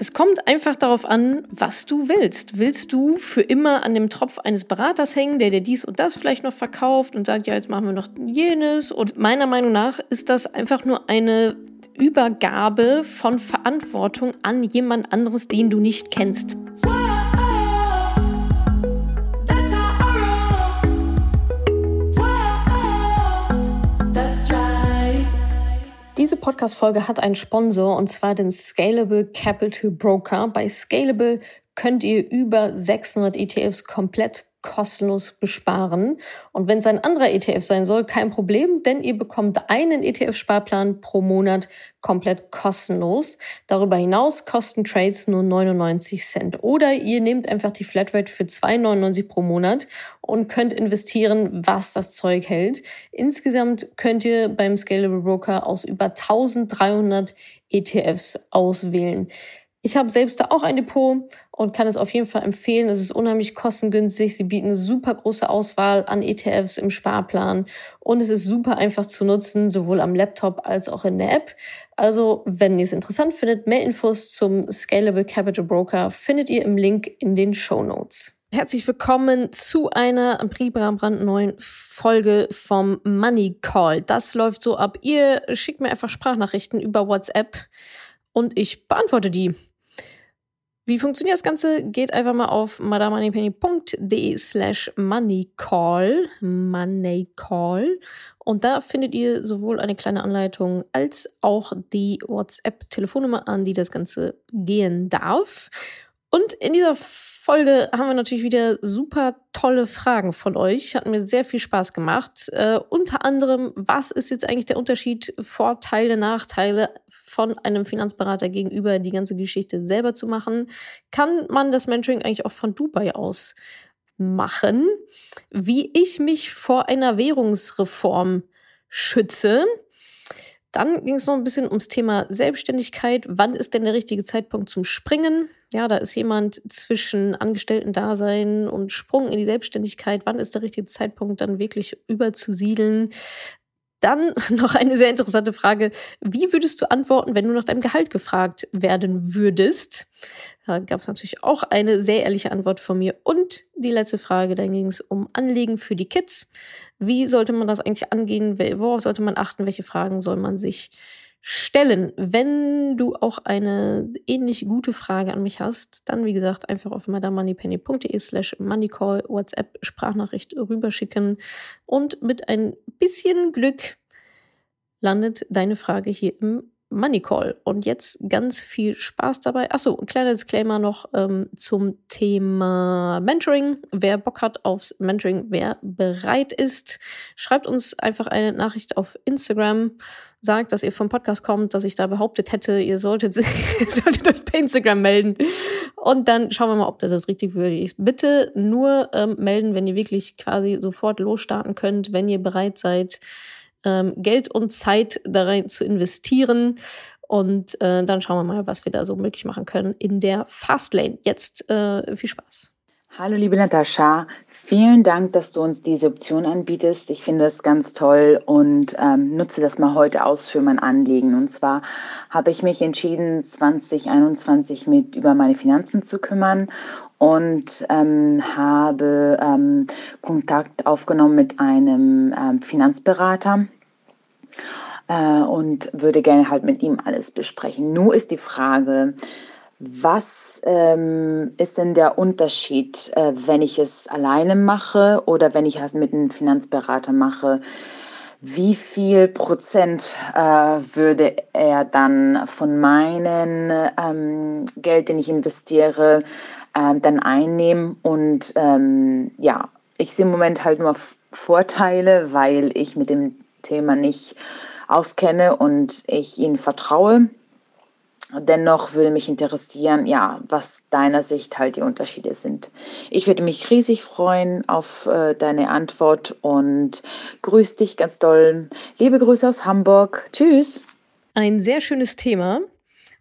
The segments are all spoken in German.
Es kommt einfach darauf an, was du willst. Willst du für immer an dem Tropf eines Beraters hängen, der dir dies und das vielleicht noch verkauft und sagt, ja, jetzt machen wir noch jenes? Und meiner Meinung nach ist das einfach nur eine Übergabe von Verantwortung an jemand anderes, den du nicht kennst. Podcast-Folge hat einen Sponsor und zwar den Scalable Capital Broker. Bei Scalable könnt ihr über 600 ETFs komplett kostenlos besparen. Und wenn es ein anderer ETF sein soll, kein Problem, denn ihr bekommt einen ETF-Sparplan pro Monat komplett kostenlos. Darüber hinaus kosten Trades nur 99 Cent. Oder ihr nehmt einfach die Flatrate für 2,99 pro Monat und könnt investieren, was das Zeug hält. Insgesamt könnt ihr beim Scalable Broker aus über 1300 ETFs auswählen. Ich habe selbst da auch ein Depot und kann es auf jeden Fall empfehlen. Es ist unheimlich kostengünstig. Sie bieten eine super große Auswahl an ETFs im Sparplan und es ist super einfach zu nutzen, sowohl am Laptop als auch in der App. Also, wenn ihr es interessant findet, mehr Infos zum Scalable Capital Broker findet ihr im Link in den Show Notes. Herzlich willkommen zu einer brandneuen Folge vom Money Call. Das läuft so ab. Ihr schickt mir einfach Sprachnachrichten über WhatsApp und ich beantworte die. Wie funktioniert das Ganze? Geht einfach mal auf madamoneypenny.de slash moneycall, moneycall. Und da findet ihr sowohl eine kleine Anleitung als auch die WhatsApp-Telefonnummer an, die das Ganze gehen darf. Und in dieser Folge haben wir natürlich wieder super tolle Fragen von euch. Hat mir sehr viel Spaß gemacht. Äh, unter anderem, was ist jetzt eigentlich der Unterschied, Vorteile, Nachteile von einem Finanzberater gegenüber die ganze Geschichte selber zu machen? Kann man das Mentoring eigentlich auch von Dubai aus machen? Wie ich mich vor einer Währungsreform schütze? Dann ging es noch ein bisschen ums Thema Selbstständigkeit. Wann ist denn der richtige Zeitpunkt zum Springen? Ja, da ist jemand zwischen Angestellten-Dasein und Sprung in die Selbstständigkeit. Wann ist der richtige Zeitpunkt, dann wirklich überzusiedeln? Dann noch eine sehr interessante Frage. Wie würdest du antworten, wenn du nach deinem Gehalt gefragt werden würdest? Da gab es natürlich auch eine sehr ehrliche Antwort von mir. Und die letzte Frage, dann ging es um Anliegen für die Kids. Wie sollte man das eigentlich angehen? Worauf sollte man achten? Welche Fragen soll man sich stellen. Wenn du auch eine ähnlich gute Frage an mich hast, dann wie gesagt einfach auf madamoneypenny.de slash moneycall WhatsApp Sprachnachricht rüberschicken und mit ein bisschen Glück landet deine Frage hier im Money Call. Und jetzt ganz viel Spaß dabei. Achso, ein kleiner Disclaimer noch ähm, zum Thema Mentoring. Wer Bock hat aufs Mentoring, wer bereit ist, schreibt uns einfach eine Nachricht auf Instagram. Sagt, dass ihr vom Podcast kommt, dass ich da behauptet hätte, ihr solltet, solltet euch bei Instagram melden. Und dann schauen wir mal, ob das jetzt richtig würdig ist. Bitte nur ähm, melden, wenn ihr wirklich quasi sofort losstarten könnt, wenn ihr bereit seid, ähm, Geld und Zeit da rein zu investieren. Und äh, dann schauen wir mal, was wir da so möglich machen können in der Fastlane. Jetzt äh, viel Spaß. Hallo liebe Natascha, vielen Dank, dass du uns diese Option anbietest. Ich finde das ganz toll und ähm, nutze das mal heute aus für mein Anliegen. Und zwar habe ich mich entschieden, 2021 mit über meine Finanzen zu kümmern und ähm, habe ähm, Kontakt aufgenommen mit einem ähm, Finanzberater äh, und würde gerne halt mit ihm alles besprechen. Nur ist die Frage, was ähm, ist denn der Unterschied, äh, wenn ich es alleine mache oder wenn ich es mit einem Finanzberater mache? Wie viel Prozent äh, würde er dann von meinem ähm, Geld, den ich investiere, äh, dann einnehmen? Und ähm, ja, ich sehe im Moment halt nur Vorteile, weil ich mit dem Thema nicht auskenne und ich ihnen vertraue. Dennoch würde mich interessieren, ja, was deiner Sicht halt die Unterschiede sind. Ich würde mich riesig freuen auf äh, deine Antwort und grüß dich ganz doll. Liebe Grüße aus Hamburg. Tschüss. Ein sehr schönes Thema.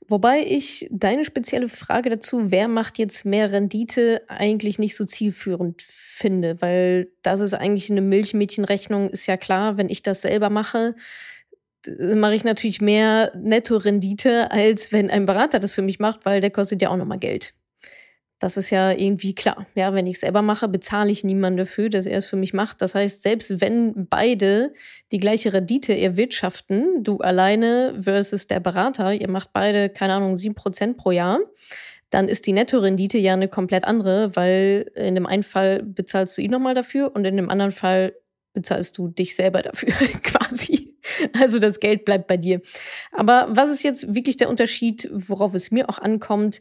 Wobei ich deine spezielle Frage dazu, wer macht jetzt mehr Rendite, eigentlich nicht so zielführend finde, weil das ist eigentlich eine Milchmädchenrechnung, ist ja klar, wenn ich das selber mache, mache ich natürlich mehr Netto-Rendite, als wenn ein Berater das für mich macht, weil der kostet ja auch nochmal Geld. Das ist ja irgendwie klar. Ja, wenn ich selber mache, bezahle ich niemanden dafür, dass er es für mich macht. Das heißt, selbst wenn beide die gleiche Rendite erwirtschaften, du alleine versus der Berater, ihr macht beide, keine Ahnung, sieben Prozent pro Jahr, dann ist die Nettorendite ja eine komplett andere, weil in dem einen Fall bezahlst du ihn nochmal dafür und in dem anderen Fall bezahlst du dich selber dafür quasi. Also das Geld bleibt bei dir. Aber was ist jetzt wirklich der Unterschied, worauf es mir auch ankommt?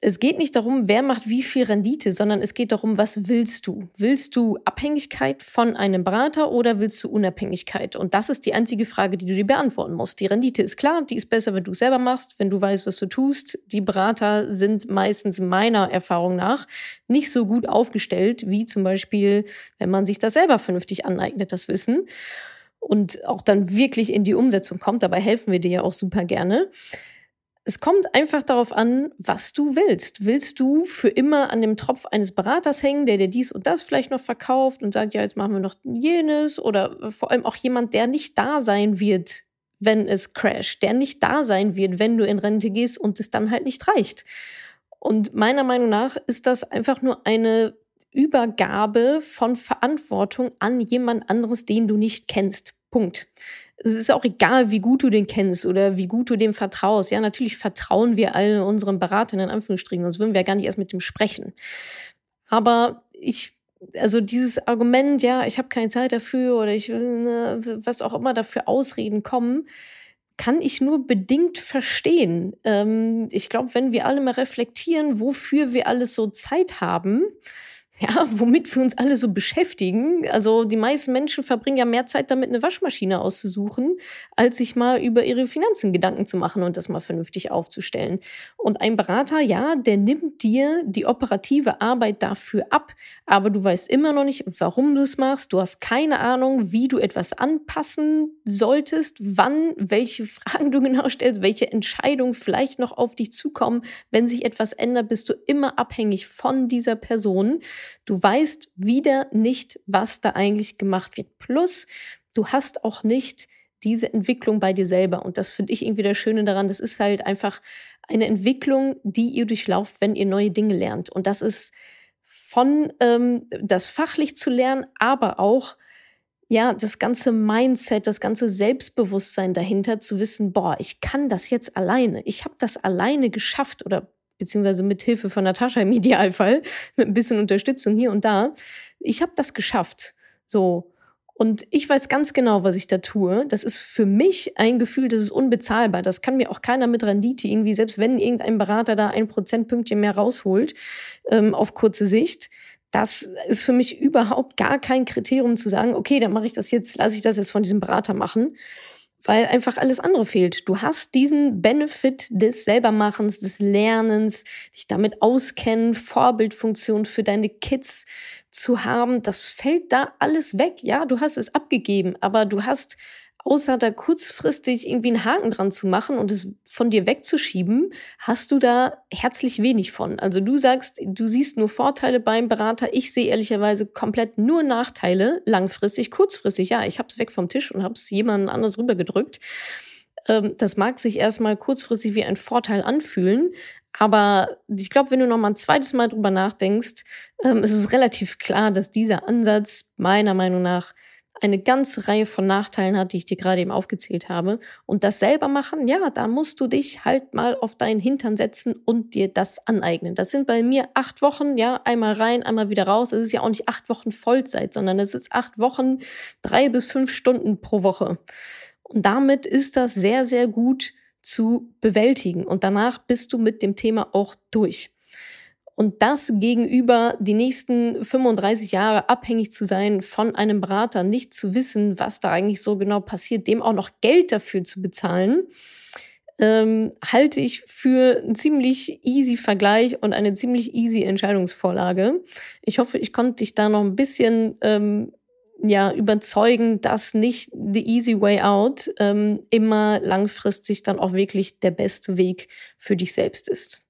Es geht nicht darum, wer macht wie viel Rendite, sondern es geht darum, was willst du? Willst du Abhängigkeit von einem Berater oder willst du Unabhängigkeit? Und das ist die einzige Frage, die du dir beantworten musst. Die Rendite ist klar, die ist besser, wenn du es selber machst, wenn du weißt, was du tust. Die Berater sind meistens meiner Erfahrung nach nicht so gut aufgestellt, wie zum Beispiel, wenn man sich das selber vernünftig aneignet, das Wissen. Und auch dann wirklich in die Umsetzung kommt. Dabei helfen wir dir ja auch super gerne. Es kommt einfach darauf an, was du willst. Willst du für immer an dem Tropf eines Beraters hängen, der dir dies und das vielleicht noch verkauft und sagt, ja, jetzt machen wir noch jenes oder vor allem auch jemand, der nicht da sein wird, wenn es crasht, der nicht da sein wird, wenn du in Rente gehst und es dann halt nicht reicht. Und meiner Meinung nach ist das einfach nur eine Übergabe von Verantwortung an jemand anderes, den du nicht kennst. Punkt es ist auch egal, wie gut du den kennst oder wie gut du dem vertraust. Ja, natürlich vertrauen wir allen unseren Beratern in Anführungsstrichen, sonst würden wir ja gar nicht erst mit dem sprechen. Aber ich, also dieses Argument, ja, ich habe keine Zeit dafür oder ich will, ne, was auch immer dafür Ausreden kommen, kann ich nur bedingt verstehen. Ähm, ich glaube, wenn wir alle mal reflektieren, wofür wir alles so Zeit haben, ja, womit wir uns alle so beschäftigen. Also die meisten Menschen verbringen ja mehr Zeit damit, eine Waschmaschine auszusuchen, als sich mal über ihre Finanzen Gedanken zu machen und das mal vernünftig aufzustellen. Und ein Berater, ja, der nimmt dir die operative Arbeit dafür ab, aber du weißt immer noch nicht, warum du es machst. Du hast keine Ahnung, wie du etwas anpassen solltest, wann, welche Fragen du genau stellst, welche Entscheidungen vielleicht noch auf dich zukommen. Wenn sich etwas ändert, bist du immer abhängig von dieser Person. Du weißt wieder nicht, was da eigentlich gemacht wird. Plus, du hast auch nicht diese Entwicklung bei dir selber. Und das finde ich irgendwie das Schöne daran. Das ist halt einfach eine Entwicklung, die ihr durchlauft, wenn ihr neue Dinge lernt. Und das ist von ähm, das fachlich zu lernen, aber auch ja, das ganze Mindset, das ganze Selbstbewusstsein dahinter zu wissen, boah, ich kann das jetzt alleine. Ich habe das alleine geschafft oder beziehungsweise mit Hilfe von Natascha im Idealfall, mit ein bisschen Unterstützung hier und da. Ich habe das geschafft. So. Und ich weiß ganz genau, was ich da tue. Das ist für mich ein Gefühl, das ist unbezahlbar. Das kann mir auch keiner mit Rendite irgendwie, selbst wenn irgendein Berater da ein Prozentpünktchen mehr rausholt, ähm, auf kurze Sicht. Das ist für mich überhaupt gar kein Kriterium zu sagen, okay, dann mache ich das jetzt, lasse ich das jetzt von diesem Berater machen weil einfach alles andere fehlt. Du hast diesen Benefit des Selbermachens, des Lernens, dich damit auskennen, Vorbildfunktion für deine Kids zu haben. Das fällt da alles weg. Ja, du hast es abgegeben, aber du hast außer da kurzfristig irgendwie einen Haken dran zu machen und es von dir wegzuschieben, hast du da herzlich wenig von. Also du sagst, du siehst nur Vorteile beim Berater. Ich sehe ehrlicherweise komplett nur Nachteile, langfristig, kurzfristig. Ja, ich habe es weg vom Tisch und habe es jemandem anders rübergedrückt. Ähm, das mag sich erstmal kurzfristig wie ein Vorteil anfühlen, aber ich glaube, wenn du noch mal ein zweites Mal drüber nachdenkst, ähm, ist es relativ klar, dass dieser Ansatz meiner Meinung nach eine ganze Reihe von Nachteilen hat, die ich dir gerade eben aufgezählt habe. Und das selber machen, ja, da musst du dich halt mal auf deinen Hintern setzen und dir das aneignen. Das sind bei mir acht Wochen, ja, einmal rein, einmal wieder raus. Es ist ja auch nicht acht Wochen Vollzeit, sondern es ist acht Wochen, drei bis fünf Stunden pro Woche. Und damit ist das sehr, sehr gut zu bewältigen. Und danach bist du mit dem Thema auch durch. Und das gegenüber die nächsten 35 Jahre abhängig zu sein von einem Berater, nicht zu wissen, was da eigentlich so genau passiert, dem auch noch Geld dafür zu bezahlen, ähm, halte ich für einen ziemlich easy Vergleich und eine ziemlich easy Entscheidungsvorlage. Ich hoffe, ich konnte dich da noch ein bisschen ähm, ja überzeugen, dass nicht the easy way out ähm, immer langfristig dann auch wirklich der beste Weg für dich selbst ist.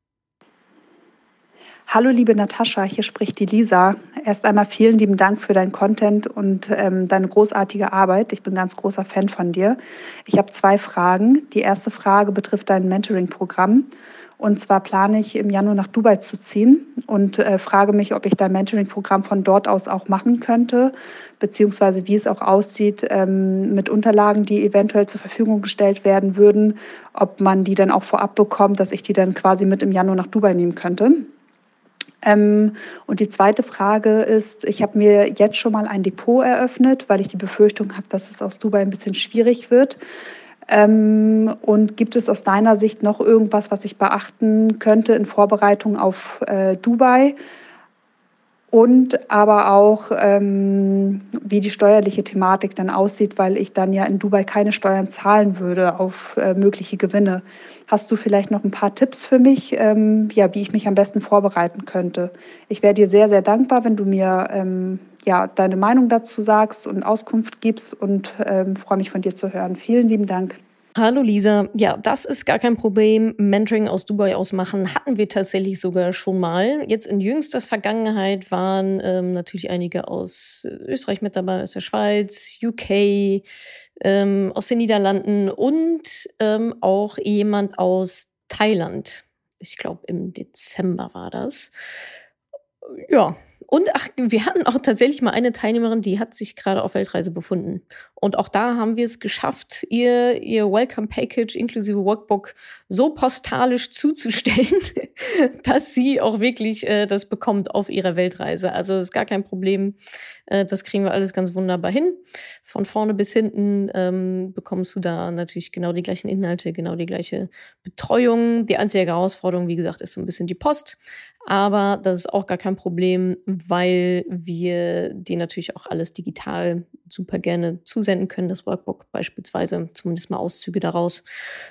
Hallo liebe Natascha, hier spricht die Lisa. Erst einmal vielen lieben Dank für deinen Content und ähm, deine großartige Arbeit. Ich bin ganz großer Fan von dir. Ich habe zwei Fragen. Die erste Frage betrifft dein Mentoring-Programm. Und zwar plane ich im Januar nach Dubai zu ziehen und äh, frage mich, ob ich dein Mentoring-Programm von dort aus auch machen könnte, beziehungsweise wie es auch aussieht ähm, mit Unterlagen, die eventuell zur Verfügung gestellt werden würden, ob man die dann auch vorab bekommt, dass ich die dann quasi mit im Januar nach Dubai nehmen könnte. Ähm, und die zweite Frage ist, ich habe mir jetzt schon mal ein Depot eröffnet, weil ich die Befürchtung habe, dass es aus Dubai ein bisschen schwierig wird. Ähm, und gibt es aus deiner Sicht noch irgendwas, was ich beachten könnte in Vorbereitung auf äh, Dubai? Und aber auch, ähm, wie die steuerliche Thematik dann aussieht, weil ich dann ja in Dubai keine Steuern zahlen würde auf äh, mögliche Gewinne. Hast du vielleicht noch ein paar Tipps für mich, ähm, ja, wie ich mich am besten vorbereiten könnte? Ich wäre dir sehr, sehr dankbar, wenn du mir ähm, ja, deine Meinung dazu sagst und Auskunft gibst und ähm, freue mich von dir zu hören. Vielen lieben Dank. Hallo Lisa. Ja, das ist gar kein Problem. Mentoring aus Dubai ausmachen hatten wir tatsächlich sogar schon mal. Jetzt in jüngster Vergangenheit waren ähm, natürlich einige aus Österreich mit dabei, aus der Schweiz, UK, ähm, aus den Niederlanden und ähm, auch jemand aus Thailand. Ich glaube, im Dezember war das. Ja, und ach, wir hatten auch tatsächlich mal eine Teilnehmerin, die hat sich gerade auf Weltreise befunden. Und auch da haben wir es geschafft, ihr, ihr Welcome Package inklusive Workbook so postalisch zuzustellen, dass sie auch wirklich äh, das bekommt auf ihrer Weltreise. Also ist gar kein Problem. Äh, das kriegen wir alles ganz wunderbar hin. Von vorne bis hinten ähm, bekommst du da natürlich genau die gleichen Inhalte, genau die gleiche Betreuung. Die einzige Herausforderung, wie gesagt, ist so ein bisschen die Post. Aber das ist auch gar kein Problem, weil wir dir natürlich auch alles digital super gerne zusenden können. Das Workbook beispielsweise, zumindest mal Auszüge daraus.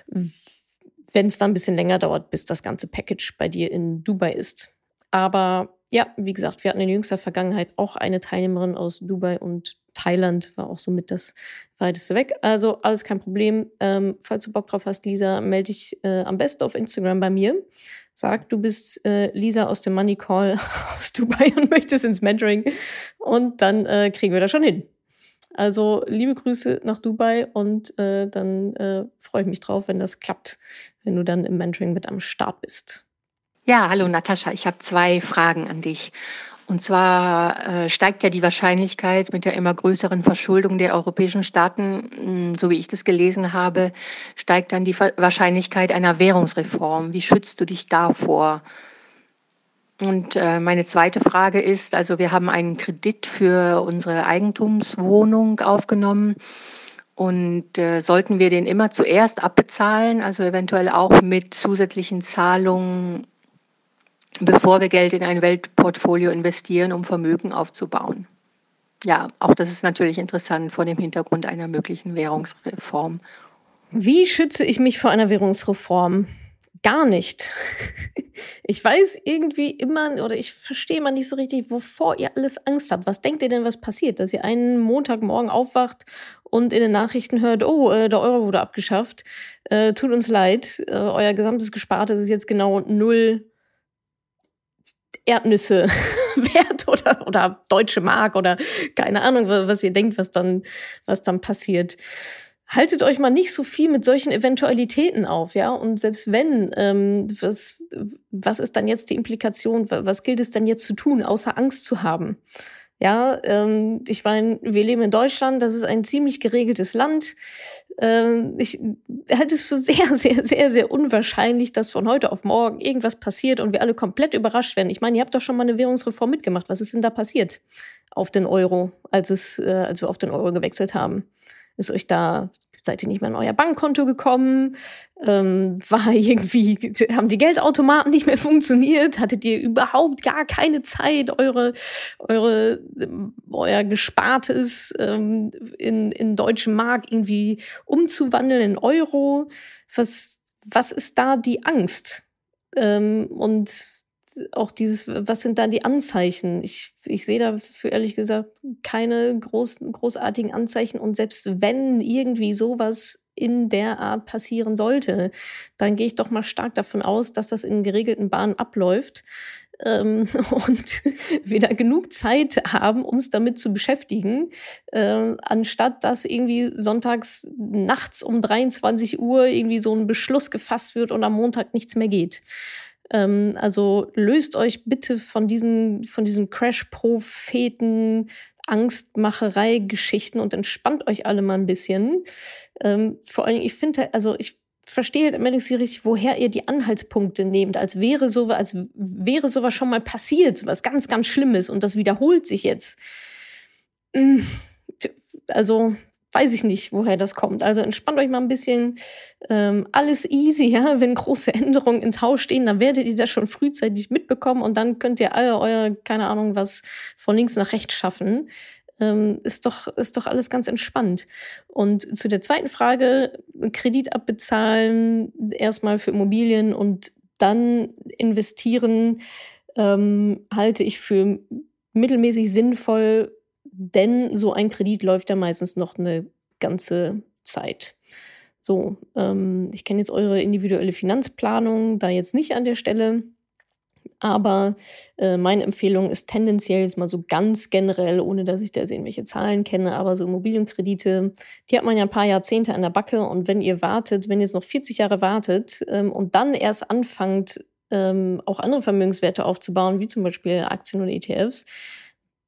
Wenn es dann ein bisschen länger dauert, bis das ganze Package bei dir in Dubai ist. Aber ja, wie gesagt, wir hatten in jüngster Vergangenheit auch eine Teilnehmerin aus Dubai und Thailand war auch somit das weiteste weg. Also alles kein Problem. Ähm, falls du Bock drauf hast, Lisa, melde dich äh, am besten auf Instagram bei mir. Sag, du bist äh, Lisa aus dem Money Call aus Dubai und möchtest ins Mentoring. Und dann äh, kriegen wir das schon hin. Also liebe Grüße nach Dubai und äh, dann äh, freue ich mich drauf, wenn das klappt, wenn du dann im Mentoring mit am Start bist. Ja, hallo Natascha, ich habe zwei Fragen an dich. Und zwar äh, steigt ja die Wahrscheinlichkeit mit der immer größeren Verschuldung der europäischen Staaten, hm, so wie ich das gelesen habe, steigt dann die Wahrscheinlichkeit einer Währungsreform. Wie schützt du dich davor? Und äh, meine zweite Frage ist, also wir haben einen Kredit für unsere Eigentumswohnung aufgenommen. Und äh, sollten wir den immer zuerst abbezahlen, also eventuell auch mit zusätzlichen Zahlungen bevor wir Geld in ein Weltportfolio investieren, um Vermögen aufzubauen. Ja, auch das ist natürlich interessant vor dem Hintergrund einer möglichen Währungsreform. Wie schütze ich mich vor einer Währungsreform? Gar nicht. Ich weiß irgendwie immer oder ich verstehe mal nicht so richtig, wovor ihr alles Angst habt. Was denkt ihr denn, was passiert? Dass ihr einen Montagmorgen aufwacht und in den Nachrichten hört, oh, äh, der Euro wurde abgeschafft. Äh, tut uns leid, äh, euer gesamtes Gespartes ist jetzt genau null Erdnüsse wert oder, oder deutsche Mark oder keine Ahnung, was ihr denkt, was dann, was dann passiert. Haltet euch mal nicht so viel mit solchen Eventualitäten auf, ja. Und selbst wenn, ähm, was, was ist dann jetzt die Implikation? Was gilt es denn jetzt zu tun, außer Angst zu haben? Ja, ähm, ich meine, wir leben in Deutschland, das ist ein ziemlich geregeltes Land. Ähm, ich halte es für sehr, sehr, sehr, sehr unwahrscheinlich, dass von heute auf morgen irgendwas passiert und wir alle komplett überrascht werden. Ich meine, ihr habt doch schon mal eine Währungsreform mitgemacht. Was ist denn da passiert auf den Euro, als es, äh, als wir auf den Euro gewechselt haben? Ist euch da seid ihr nicht mehr an euer Bankkonto gekommen? Ähm, war irgendwie, haben die Geldautomaten nicht mehr funktioniert? Hattet ihr überhaupt gar keine Zeit, eure, eure, euer Gespartes ähm, in, in deutschen Mark irgendwie umzuwandeln in Euro? Was, was ist da die Angst? Ähm, und auch dieses, was sind da die Anzeichen? Ich, ich sehe da für ehrlich gesagt keine groß, großartigen Anzeichen. Und selbst wenn irgendwie sowas in der Art passieren sollte, dann gehe ich doch mal stark davon aus, dass das in geregelten Bahnen abläuft. ähm, und wir da genug Zeit haben, uns damit zu beschäftigen, äh, anstatt dass irgendwie sonntags nachts um 23 Uhr irgendwie so ein Beschluss gefasst wird und am Montag nichts mehr geht. Ähm, also löst euch bitte von diesen, von diesen Crash-Propheten, Angstmacherei-Geschichten und entspannt euch alle mal ein bisschen. Ähm, vor allem, ich finde, also ich verstehe halt immer nicht so richtig, woher ihr die Anhaltspunkte nehmt, als wäre sowas, als wäre sowas schon mal passiert, was ganz, ganz Schlimmes und das wiederholt sich jetzt. Hm, also weiß ich nicht, woher das kommt. Also entspannt euch mal ein bisschen. Ähm, alles easy, ja. Wenn große Änderungen ins Haus stehen, dann werdet ihr das schon frühzeitig mitbekommen und dann könnt ihr alle euer, keine Ahnung, was von links nach rechts schaffen ähm, ist doch, ist doch alles ganz entspannt. Und zu der zweiten Frage, Kredit abbezahlen, erstmal für Immobilien und dann investieren, ähm, halte ich für mittelmäßig sinnvoll, denn so ein Kredit läuft ja meistens noch eine ganze Zeit. So, ähm, ich kenne jetzt eure individuelle Finanzplanung da jetzt nicht an der Stelle. Aber äh, meine Empfehlung ist tendenziell jetzt mal so ganz generell, ohne dass ich da jetzt irgendwelche Zahlen kenne, aber so Immobilienkredite, die hat man ja ein paar Jahrzehnte an der Backe und wenn ihr wartet, wenn ihr jetzt noch 40 Jahre wartet ähm, und dann erst anfangt, ähm, auch andere Vermögenswerte aufzubauen, wie zum Beispiel Aktien und ETFs,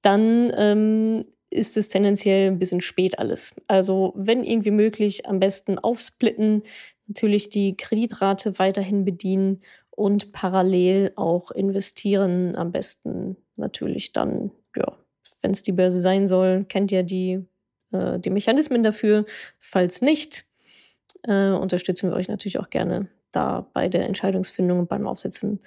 dann ähm, ist es tendenziell ein bisschen spät alles. Also wenn irgendwie möglich, am besten aufsplitten, natürlich die Kreditrate weiterhin bedienen und parallel auch investieren. Am besten natürlich dann, ja, wenn es die Börse sein soll, kennt ihr die, äh, die Mechanismen dafür. Falls nicht, äh, unterstützen wir euch natürlich auch gerne da bei der Entscheidungsfindung und beim Aufsetzen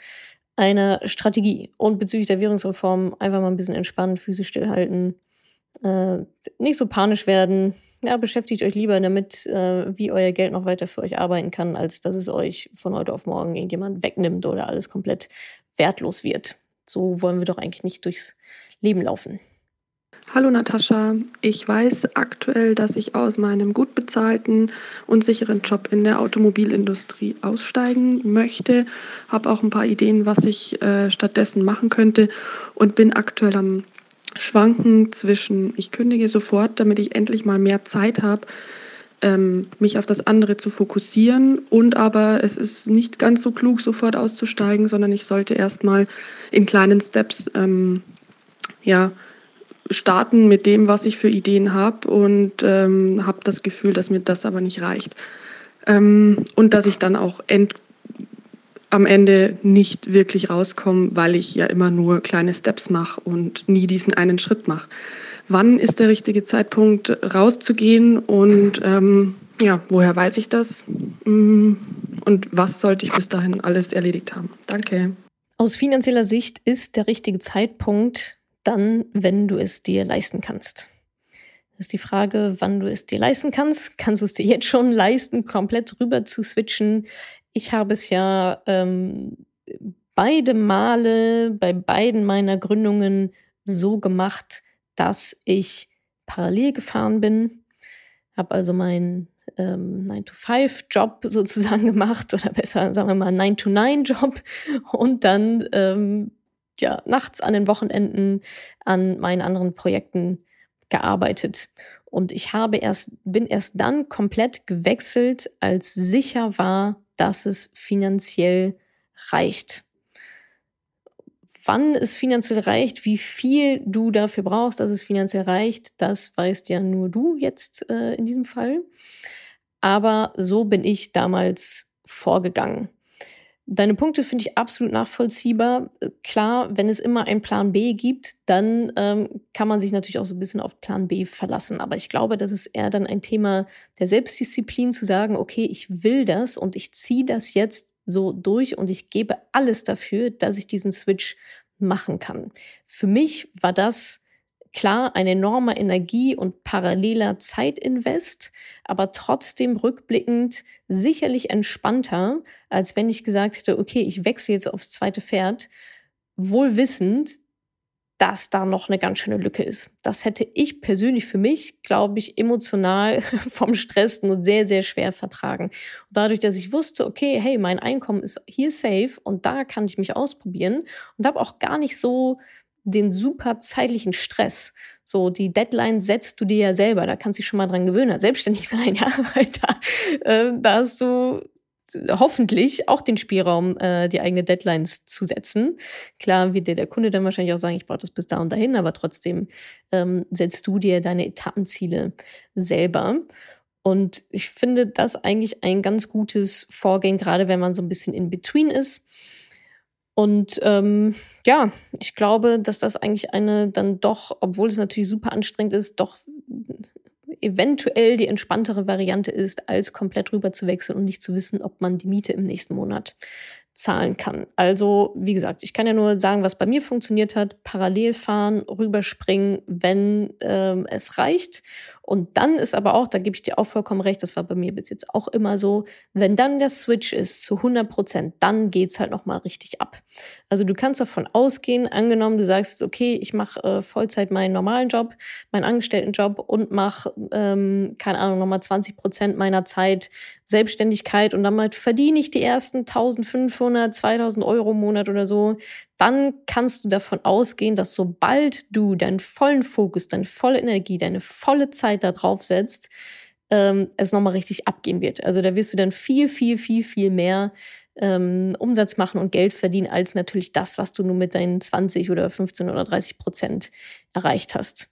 einer Strategie. Und bezüglich der Währungsreform einfach mal ein bisschen entspannen, Füße stillhalten, äh, nicht so panisch werden, ja, beschäftigt euch lieber damit, äh, wie euer Geld noch weiter für euch arbeiten kann, als dass es euch von heute auf morgen irgendjemand wegnimmt oder alles komplett wertlos wird. So wollen wir doch eigentlich nicht durchs Leben laufen. Hallo Natascha, ich weiß aktuell, dass ich aus meinem gut bezahlten und sicheren Job in der Automobilindustrie aussteigen möchte, habe auch ein paar Ideen, was ich äh, stattdessen machen könnte und bin aktuell am schwanken zwischen, ich kündige sofort, damit ich endlich mal mehr Zeit habe, ähm, mich auf das andere zu fokussieren. Und aber es ist nicht ganz so klug, sofort auszusteigen, sondern ich sollte erstmal in kleinen Steps ähm, ja, starten mit dem, was ich für Ideen habe und ähm, habe das Gefühl, dass mir das aber nicht reicht. Ähm, und dass ich dann auch end am Ende nicht wirklich rauskommen, weil ich ja immer nur kleine Steps mache und nie diesen einen Schritt mache. Wann ist der richtige Zeitpunkt rauszugehen und ähm, ja, woher weiß ich das? Mm, und was sollte ich bis dahin alles erledigt haben? Danke. Aus finanzieller Sicht ist der richtige Zeitpunkt dann, wenn du es dir leisten kannst. Das ist die Frage, wann du es dir leisten kannst. Kannst du es dir jetzt schon leisten, komplett rüber zu switchen ich habe es ja ähm, beide Male bei beiden meiner Gründungen so gemacht, dass ich parallel gefahren bin, habe also meinen ähm, 9-to-5-Job sozusagen gemacht oder besser sagen wir mal 9-to-9-Job und dann ähm, ja nachts an den Wochenenden an meinen anderen Projekten gearbeitet. Und ich habe erst, bin erst dann komplett gewechselt, als sicher war, dass es finanziell reicht. Wann es finanziell reicht, wie viel du dafür brauchst, dass es finanziell reicht, das weißt ja nur du jetzt äh, in diesem Fall. Aber so bin ich damals vorgegangen. Deine Punkte finde ich absolut nachvollziehbar. Klar, wenn es immer einen Plan B gibt, dann ähm, kann man sich natürlich auch so ein bisschen auf Plan B verlassen. Aber ich glaube, das ist eher dann ein Thema der Selbstdisziplin zu sagen, okay, ich will das und ich ziehe das jetzt so durch und ich gebe alles dafür, dass ich diesen Switch machen kann. Für mich war das Klar, ein enormer Energie- und paralleler Zeitinvest, aber trotzdem rückblickend sicherlich entspannter, als wenn ich gesagt hätte, okay, ich wechsle jetzt aufs zweite Pferd, wohl wissend, dass da noch eine ganz schöne Lücke ist. Das hätte ich persönlich für mich, glaube ich, emotional vom Stress nur sehr, sehr schwer vertragen. Und dadurch, dass ich wusste, okay, hey, mein Einkommen ist hier safe und da kann ich mich ausprobieren und habe auch gar nicht so den super zeitlichen Stress. So, die Deadline setzt du dir ja selber, da kannst du dich schon mal dran gewöhnen, selbstständig sein, ja, weil da, äh, da hast du hoffentlich auch den Spielraum, äh, die eigene Deadlines zu setzen. Klar wird dir der Kunde dann wahrscheinlich auch sagen, ich brauche das bis da und dahin, aber trotzdem ähm, setzt du dir deine Etappenziele selber. Und ich finde das eigentlich ein ganz gutes Vorgehen, gerade wenn man so ein bisschen in between ist. Und ähm, ja, ich glaube, dass das eigentlich eine dann doch, obwohl es natürlich super anstrengend ist, doch eventuell die entspanntere Variante ist, als komplett rüber zu wechseln und nicht zu wissen, ob man die Miete im nächsten Monat zahlen kann. Also, wie gesagt, ich kann ja nur sagen, was bei mir funktioniert hat. Parallel fahren, rüberspringen, wenn ähm, es reicht. Und dann ist aber auch, da gebe ich dir auch vollkommen recht, das war bei mir bis jetzt auch immer so, wenn dann der Switch ist zu 100 Prozent, dann geht's halt nochmal richtig ab. Also du kannst davon ausgehen, angenommen, du sagst, okay, ich mache äh, Vollzeit meinen normalen Job, meinen Angestelltenjob und mache, ähm, keine Ahnung, nochmal 20 Prozent meiner Zeit Selbstständigkeit und damit verdiene ich die ersten 1500, 2000 Euro im Monat oder so, dann kannst du davon ausgehen, dass sobald du deinen vollen Fokus, deine volle Energie, deine volle Zeit da drauf setzt, ähm, es nochmal richtig abgehen wird. Also da wirst du dann viel, viel, viel, viel mehr ähm, Umsatz machen und Geld verdienen, als natürlich das, was du nur mit deinen 20 oder 15 oder 30 Prozent erreicht hast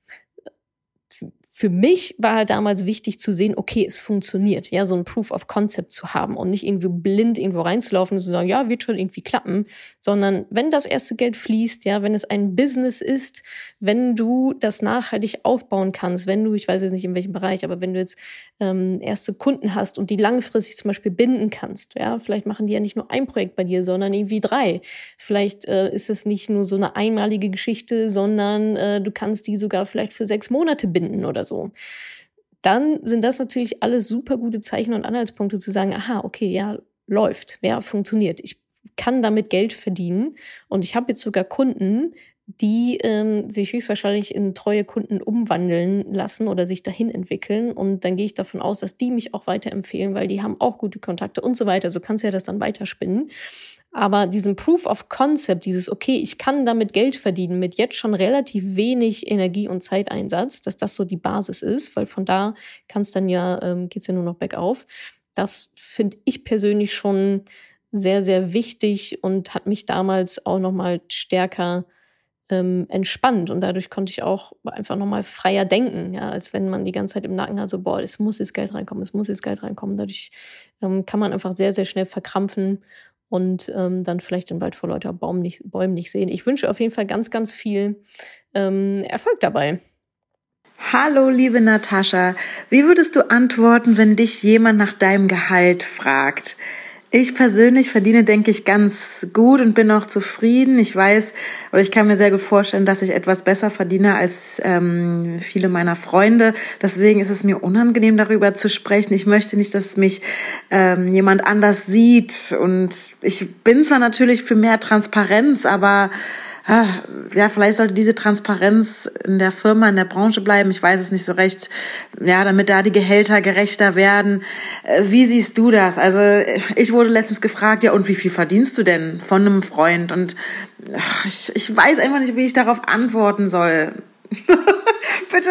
für mich war halt damals wichtig zu sehen, okay, es funktioniert, ja, so ein Proof of Concept zu haben und nicht irgendwie blind irgendwo reinzulaufen und zu sagen, ja, wird schon irgendwie klappen, sondern wenn das erste Geld fließt, ja, wenn es ein Business ist, wenn du das nachhaltig aufbauen kannst, wenn du, ich weiß jetzt nicht in welchem Bereich, aber wenn du jetzt ähm, erste Kunden hast und die langfristig zum Beispiel binden kannst, ja, vielleicht machen die ja nicht nur ein Projekt bei dir, sondern irgendwie drei. Vielleicht äh, ist es nicht nur so eine einmalige Geschichte, sondern äh, du kannst die sogar vielleicht für sechs Monate binden oder so so. Dann sind das natürlich alles super gute Zeichen und Anhaltspunkte zu sagen, aha, okay, ja, läuft, ja, funktioniert. Ich kann damit Geld verdienen und ich habe jetzt sogar Kunden, die ähm, sich höchstwahrscheinlich in treue Kunden umwandeln lassen oder sich dahin entwickeln. Und dann gehe ich davon aus, dass die mich auch weiterempfehlen, weil die haben auch gute Kontakte und so weiter. So kannst du ja das dann weiterspinnen. Aber diesen Proof of Concept, dieses, okay, ich kann damit Geld verdienen mit jetzt schon relativ wenig Energie und Zeiteinsatz, dass das so die Basis ist, weil von da kann es dann ja, ähm, geht's ja nur noch bergauf. Das finde ich persönlich schon sehr, sehr wichtig und hat mich damals auch nochmal stärker ähm, entspannt und dadurch konnte ich auch einfach nochmal freier denken, ja, als wenn man die ganze Zeit im Nacken hat, so, boah, es muss jetzt Geld reinkommen, es muss jetzt Geld reinkommen. Dadurch ähm, kann man einfach sehr, sehr schnell verkrampfen und ähm, dann vielleicht den Wald vor lauter Baum nicht, Bäumen nicht sehen. Ich wünsche auf jeden Fall ganz, ganz viel ähm, Erfolg dabei. Hallo, liebe Natascha. Wie würdest du antworten, wenn dich jemand nach deinem Gehalt fragt? Ich persönlich verdiene, denke ich, ganz gut und bin auch zufrieden. Ich weiß oder ich kann mir sehr gut vorstellen, dass ich etwas besser verdiene als ähm, viele meiner Freunde. Deswegen ist es mir unangenehm, darüber zu sprechen. Ich möchte nicht, dass mich ähm, jemand anders sieht. Und ich bin zwar natürlich für mehr Transparenz, aber ja, vielleicht sollte diese Transparenz in der Firma, in der Branche bleiben. Ich weiß es nicht so recht. Ja, damit da die Gehälter gerechter werden. Äh, wie siehst du das? Also ich wurde letztens gefragt, ja, und wie viel verdienst du denn von einem Freund? Und ich, ich weiß einfach nicht, wie ich darauf antworten soll. Bitte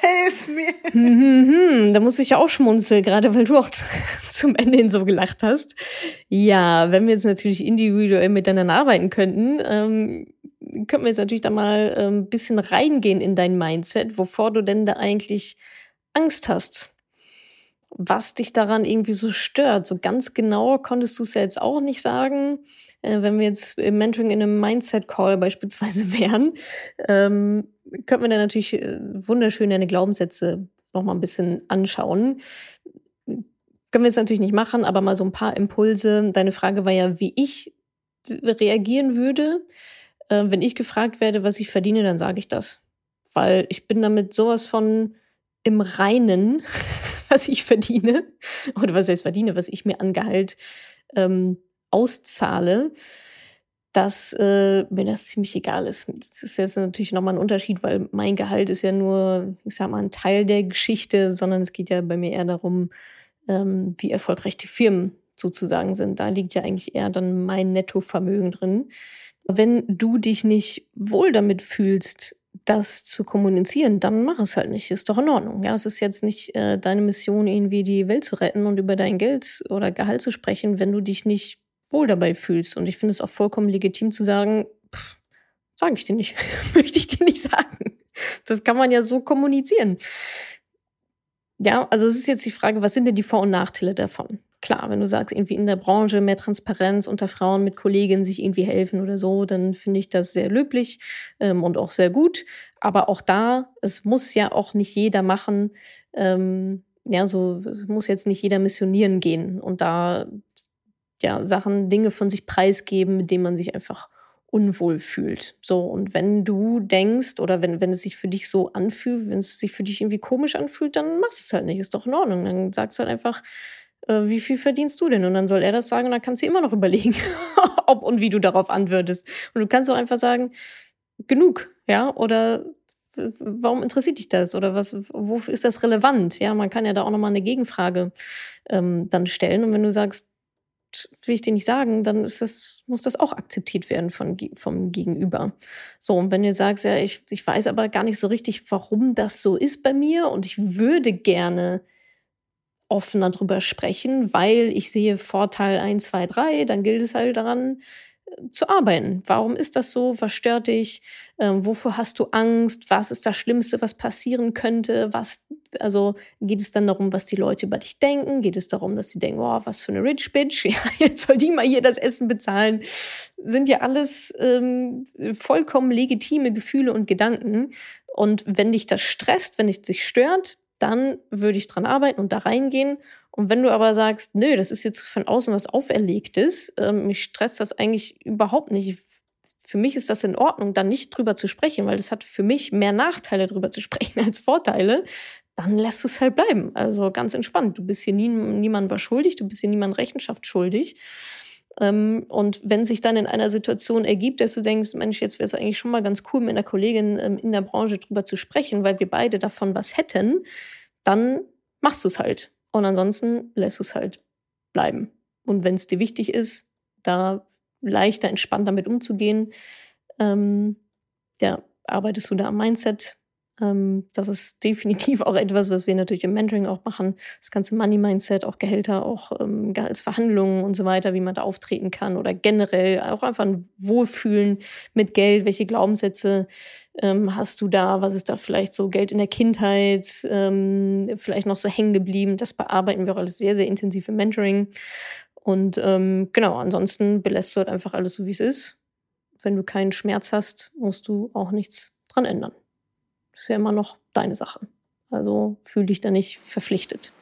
helf mir. Hm, hm. Da muss ich ja auch schmunzeln, gerade weil du auch zum Ende hin so gelacht hast. Ja, wenn wir jetzt natürlich individuell miteinander arbeiten könnten, ähm, könnten wir jetzt natürlich da mal ein ähm, bisschen reingehen in dein Mindset, wovor du denn da eigentlich Angst hast. Was dich daran irgendwie so stört. So ganz genau konntest du es ja jetzt auch nicht sagen. Äh, wenn wir jetzt im Mentoring in einem Mindset-Call beispielsweise wären, ähm, könnten wir dann natürlich äh, wunderschön deine Glaubenssätze noch mal ein bisschen anschauen. Können wir jetzt natürlich nicht machen, aber mal so ein paar Impulse. Deine Frage war ja, wie ich reagieren würde. Äh, wenn ich gefragt werde, was ich verdiene, dann sage ich das. Weil ich bin damit sowas von im Reinen, was ich verdiene. Oder was heißt verdiene, was ich mir an Gehalt ähm, auszahle. Dass äh, mir das ziemlich egal ist. Das ist jetzt natürlich nochmal ein Unterschied, weil mein Gehalt ist ja nur, ich sag mal, ein Teil der Geschichte, sondern es geht ja bei mir eher darum, ähm, wie erfolgreich die Firmen sozusagen sind. Da liegt ja eigentlich eher dann mein Nettovermögen drin. Wenn du dich nicht wohl damit fühlst, das zu kommunizieren, dann mach es halt nicht. Ist doch in Ordnung. Ja, es ist jetzt nicht äh, deine Mission, irgendwie die Welt zu retten und über dein Geld oder Gehalt zu sprechen, wenn du dich nicht wohl dabei fühlst. Und ich finde es auch vollkommen legitim zu sagen, sage ich dir nicht, möchte ich dir nicht sagen. Das kann man ja so kommunizieren. Ja, also es ist jetzt die Frage, was sind denn die Vor- und Nachteile davon? Klar, wenn du sagst, irgendwie in der Branche mehr Transparenz unter Frauen mit Kolleginnen sich irgendwie helfen oder so, dann finde ich das sehr löblich ähm, und auch sehr gut. Aber auch da, es muss ja auch nicht jeder machen. Ähm, ja, so es muss jetzt nicht jeder missionieren gehen und da ja Sachen, Dinge von sich preisgeben, mit denen man sich einfach unwohl fühlt. So, und wenn du denkst oder wenn, wenn es sich für dich so anfühlt, wenn es sich für dich irgendwie komisch anfühlt, dann machst du es halt nicht. Ist doch in Ordnung. Dann sagst du halt einfach, äh, wie viel verdienst du denn? Und dann soll er das sagen und dann kannst du immer noch überlegen, ob und wie du darauf antwortest. Und du kannst auch einfach sagen, genug, ja, oder warum interessiert dich das? Oder was, wofür ist das relevant? Ja, man kann ja da auch nochmal eine Gegenfrage ähm, dann stellen. Und wenn du sagst, will ich dir nicht sagen, dann ist das, muss das auch akzeptiert werden von, vom Gegenüber. So, und wenn du sagst, ja, ich, ich weiß aber gar nicht so richtig, warum das so ist bei mir und ich würde gerne offener drüber sprechen, weil ich sehe Vorteil 1, 2, 3, dann gilt es halt daran, zu arbeiten. Warum ist das so? Was stört dich? Ähm, wovor hast du Angst? Was ist das Schlimmste, was passieren könnte? Was, also geht es dann darum, was die Leute über dich denken? Geht es darum, dass sie denken, oh, was für eine Rich Bitch? Ja, jetzt soll die mal hier das Essen bezahlen. Sind ja alles ähm, vollkommen legitime Gefühle und Gedanken. Und wenn dich das stresst, wenn dich sich stört, dann würde ich dran arbeiten und da reingehen und wenn du aber sagst, nö, das ist jetzt von außen was Auferlegtes, ähm, mich stresst das eigentlich überhaupt nicht. Für mich ist das in Ordnung, dann nicht drüber zu sprechen, weil das hat für mich mehr Nachteile drüber zu sprechen als Vorteile. Dann lässt du es halt bleiben. Also ganz entspannt. Du bist hier nie, niemand was schuldig, du bist hier niemand Rechenschaft schuldig. Ähm, und wenn sich dann in einer Situation ergibt, dass du denkst, Mensch, jetzt wäre es eigentlich schon mal ganz cool, mit einer Kollegin ähm, in der Branche drüber zu sprechen, weil wir beide davon was hätten, dann machst du es halt. Und ansonsten lässt es halt bleiben. Und wenn es dir wichtig ist, da leichter, entspannt damit umzugehen, ähm, ja, arbeitest du da am Mindset. Ähm, das ist definitiv auch etwas, was wir natürlich im Mentoring auch machen. Das ganze Money-Mindset, auch Gehälter, auch ähm, Gehaltsverhandlungen und so weiter, wie man da auftreten kann oder generell auch einfach ein Wohlfühlen mit Geld, welche Glaubenssätze ähm, hast du da? Was ist da vielleicht so Geld in der Kindheit? Ähm, vielleicht noch so hängen geblieben? Das bearbeiten wir auch alles sehr, sehr intensiv im Mentoring. Und ähm, genau, ansonsten belässt du halt einfach alles so, wie es ist. Wenn du keinen Schmerz hast, musst du auch nichts dran ändern. Ist ja immer noch deine Sache. Also fühl dich da nicht verpflichtet.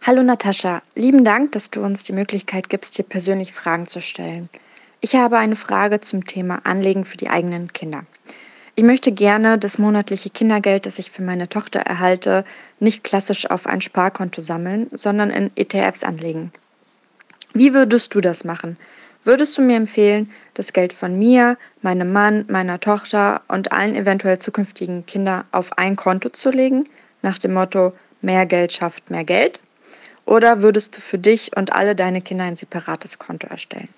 Hallo Natascha, lieben Dank, dass du uns die Möglichkeit gibst, dir persönlich Fragen zu stellen. Ich habe eine Frage zum Thema Anlegen für die eigenen Kinder. Ich möchte gerne das monatliche Kindergeld, das ich für meine Tochter erhalte, nicht klassisch auf ein Sparkonto sammeln, sondern in ETFs anlegen. Wie würdest du das machen? Würdest du mir empfehlen, das Geld von mir, meinem Mann, meiner Tochter und allen eventuell zukünftigen Kindern auf ein Konto zu legen, nach dem Motto mehr Geld schafft mehr Geld? Oder würdest du für dich und alle deine Kinder ein separates Konto erstellen?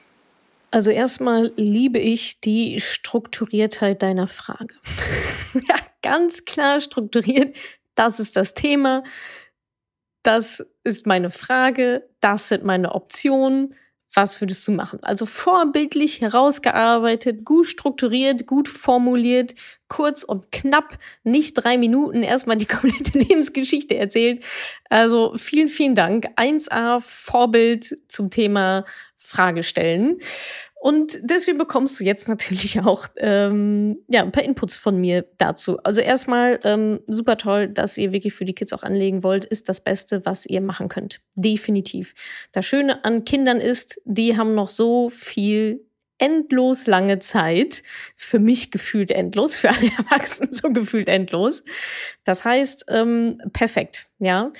Also erstmal liebe ich die Strukturiertheit deiner Frage. ja, ganz klar strukturiert. Das ist das Thema. Das ist meine Frage. Das sind meine Optionen. Was würdest du machen? Also vorbildlich herausgearbeitet, gut strukturiert, gut formuliert, kurz und knapp, nicht drei Minuten erstmal die komplette Lebensgeschichte erzählt. Also vielen, vielen Dank. 1a Vorbild zum Thema Frage stellen. Und deswegen bekommst du jetzt natürlich auch ähm, ja, ein paar Inputs von mir dazu. Also erstmal ähm, super toll, dass ihr wirklich für die Kids auch anlegen wollt, ist das Beste, was ihr machen könnt. Definitiv. Das Schöne an Kindern ist, die haben noch so viel endlos lange Zeit. Für mich gefühlt endlos, für alle Erwachsenen so gefühlt endlos. Das heißt, ähm, perfekt, ja.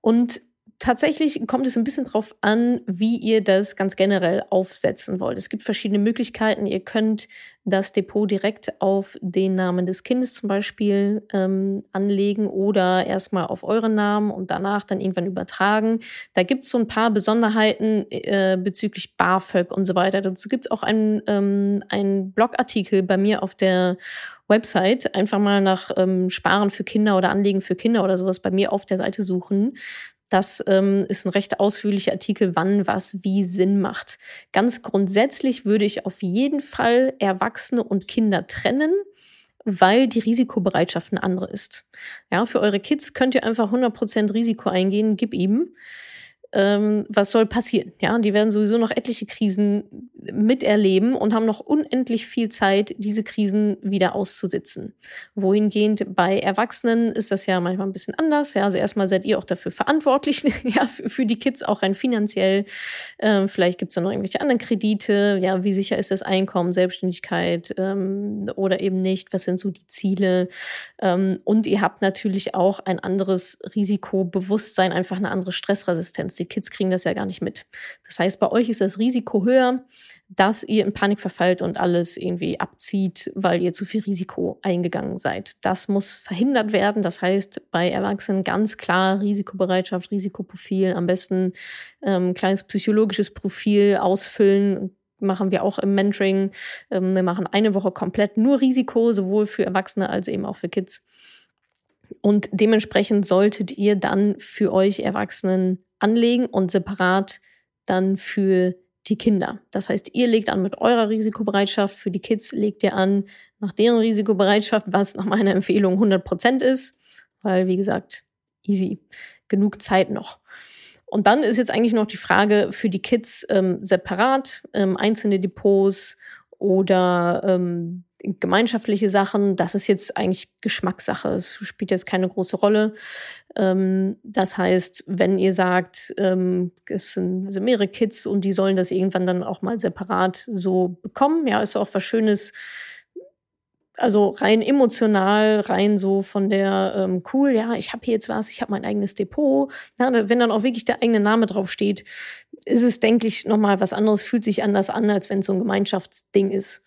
Und tatsächlich kommt es ein bisschen drauf an, wie ihr das ganz generell aufsetzen wollt. Es gibt verschiedene Möglichkeiten. Ihr könnt das Depot direkt auf den Namen des Kindes zum Beispiel ähm, anlegen oder erstmal auf euren Namen und danach dann irgendwann übertragen. Da gibt es so ein paar Besonderheiten äh, bezüglich BAföG und so weiter. Dazu gibt es auch einen, ähm, einen Blogartikel bei mir auf der Website. Einfach mal nach ähm, Sparen für Kinder oder Anlegen für Kinder oder sowas bei mir auf der Seite suchen. Das ähm, ist ein recht ausführlicher Artikel, wann was wie Sinn macht. Ganz grundsätzlich würde ich auf jeden Fall Erwachsene und Kinder trennen, weil die Risikobereitschaft eine andere ist. Ja, für eure Kids könnt ihr einfach 100% Risiko eingehen, gib ihm ähm, was soll passieren? Ja, die werden sowieso noch etliche Krisen miterleben und haben noch unendlich viel Zeit, diese Krisen wieder auszusitzen. Wohingehend bei Erwachsenen ist das ja manchmal ein bisschen anders. Ja, also erstmal seid ihr auch dafür verantwortlich, ja, für, die Kids auch rein finanziell. Ähm, vielleicht gibt es da noch irgendwelche anderen Kredite. Ja, wie sicher ist das Einkommen, Selbstständigkeit ähm, oder eben nicht? Was sind so die Ziele? Ähm, und ihr habt natürlich auch ein anderes Risikobewusstsein, einfach eine andere Stressresistenz die Kids kriegen das ja gar nicht mit. Das heißt, bei euch ist das Risiko höher, dass ihr in Panik verfallt und alles irgendwie abzieht, weil ihr zu viel Risiko eingegangen seid. Das muss verhindert werden. Das heißt, bei Erwachsenen ganz klar Risikobereitschaft, Risikoprofil, am besten ähm, kleines psychologisches Profil ausfüllen, machen wir auch im Mentoring. Ähm, wir machen eine Woche komplett nur Risiko, sowohl für Erwachsene als eben auch für Kids. Und dementsprechend solltet ihr dann für euch Erwachsenen anlegen und separat dann für die Kinder. Das heißt, ihr legt an mit eurer Risikobereitschaft, für die Kids legt ihr an nach deren Risikobereitschaft, was nach meiner Empfehlung 100 Prozent ist, weil, wie gesagt, easy, genug Zeit noch. Und dann ist jetzt eigentlich noch die Frage für die Kids ähm, separat, ähm, einzelne Depots oder ähm, gemeinschaftliche Sachen, das ist jetzt eigentlich Geschmackssache. Es spielt jetzt keine große Rolle. Ähm, das heißt, wenn ihr sagt, ähm, es sind, mehrere Kids und die sollen das irgendwann dann auch mal separat so bekommen, ja, ist auch was Schönes. Also rein emotional, rein so von der ähm, cool, ja, ich habe hier jetzt was, ich habe mein eigenes Depot. Ja, wenn dann auch wirklich der eigene Name drauf steht, ist es, denke ich, nochmal was anderes, fühlt sich anders an, als wenn es so ein Gemeinschaftsding ist.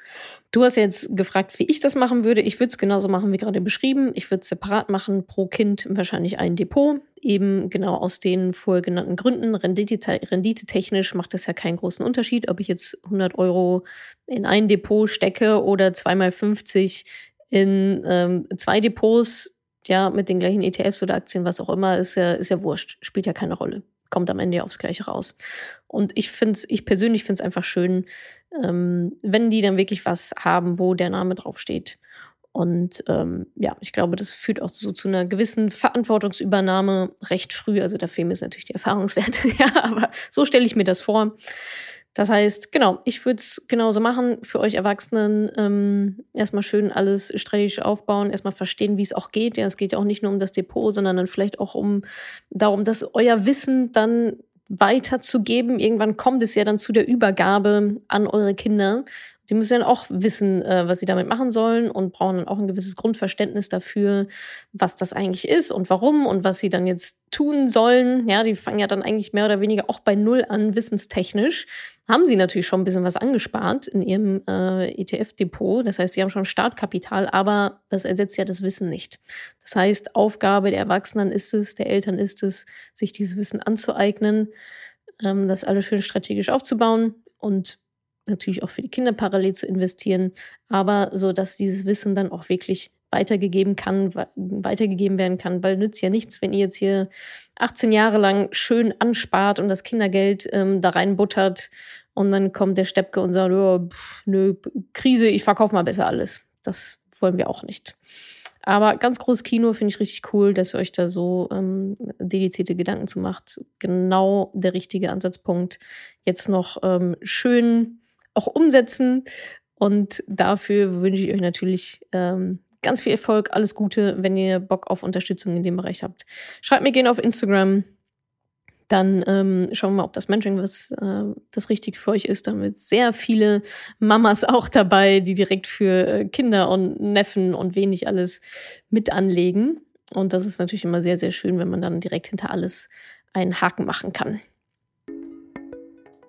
Du hast jetzt gefragt, wie ich das machen würde. Ich würde es genauso machen wie gerade beschrieben. Ich würde es separat machen, pro Kind wahrscheinlich ein Depot. Eben genau aus den vorher genannten Gründen. Rendite, renditetechnisch macht das ja keinen großen Unterschied, ob ich jetzt 100 Euro in ein Depot stecke oder zweimal 50 in ähm, zwei Depots, ja, mit den gleichen ETFs oder Aktien, was auch immer, ist ja, ist ja wurscht. Spielt ja keine Rolle kommt am Ende aufs Gleiche raus. Und ich finde es, ich persönlich finde es einfach schön, ähm, wenn die dann wirklich was haben, wo der Name draufsteht. Und ähm, ja, ich glaube, das führt auch so zu einer gewissen Verantwortungsübernahme recht früh. Also da fehlen mir natürlich die Erfahrungswerte, ja, aber so stelle ich mir das vor. Das heißt, genau, ich würde es genauso machen für euch Erwachsenen. Ähm, erstmal schön alles strategisch aufbauen, erstmal verstehen, wie es auch geht. Ja, es geht ja auch nicht nur um das Depot, sondern dann vielleicht auch um darum, dass euer Wissen dann weiterzugeben. Irgendwann kommt es ja dann zu der Übergabe an eure Kinder. Die müssen dann auch wissen, äh, was sie damit machen sollen und brauchen dann auch ein gewisses Grundverständnis dafür, was das eigentlich ist und warum und was sie dann jetzt tun sollen. Ja, die fangen ja dann eigentlich mehr oder weniger auch bei Null an, wissenstechnisch. Haben sie natürlich schon ein bisschen was angespart in ihrem äh, ETF-Depot. Das heißt, sie haben schon Startkapital, aber das ersetzt ja das Wissen nicht. Das heißt, Aufgabe der Erwachsenen ist es, der Eltern ist es, sich dieses Wissen anzueignen, ähm, das alles schön strategisch aufzubauen und natürlich auch für die Kinder parallel zu investieren, aber so, dass dieses Wissen dann auch wirklich weitergegeben kann, weitergegeben werden kann, weil nützt ja nichts, wenn ihr jetzt hier 18 Jahre lang schön anspart und das Kindergeld ähm, da reinbuttert und dann kommt der Steppke und sagt, oh, pff, nö, Krise, ich verkaufe mal besser alles. Das wollen wir auch nicht. Aber ganz großes Kino finde ich richtig cool, dass ihr euch da so ähm, dedizierte Gedanken zu macht. Genau der richtige Ansatzpunkt. Jetzt noch ähm, schön auch umsetzen. Und dafür wünsche ich euch natürlich ähm, ganz viel Erfolg, alles Gute, wenn ihr Bock auf Unterstützung in dem Bereich habt. Schreibt mir gerne auf Instagram. Dann ähm, schauen wir mal, ob das Mentoring was äh, das Richtige für euch ist. Da haben wir sehr viele Mamas auch dabei, die direkt für äh, Kinder und Neffen und wenig alles mit anlegen. Und das ist natürlich immer sehr, sehr schön, wenn man dann direkt hinter alles einen Haken machen kann.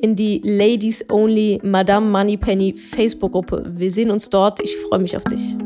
in die Ladies Only Madame Moneypenny Facebook-Gruppe. Wir sehen uns dort. Ich freue mich auf dich.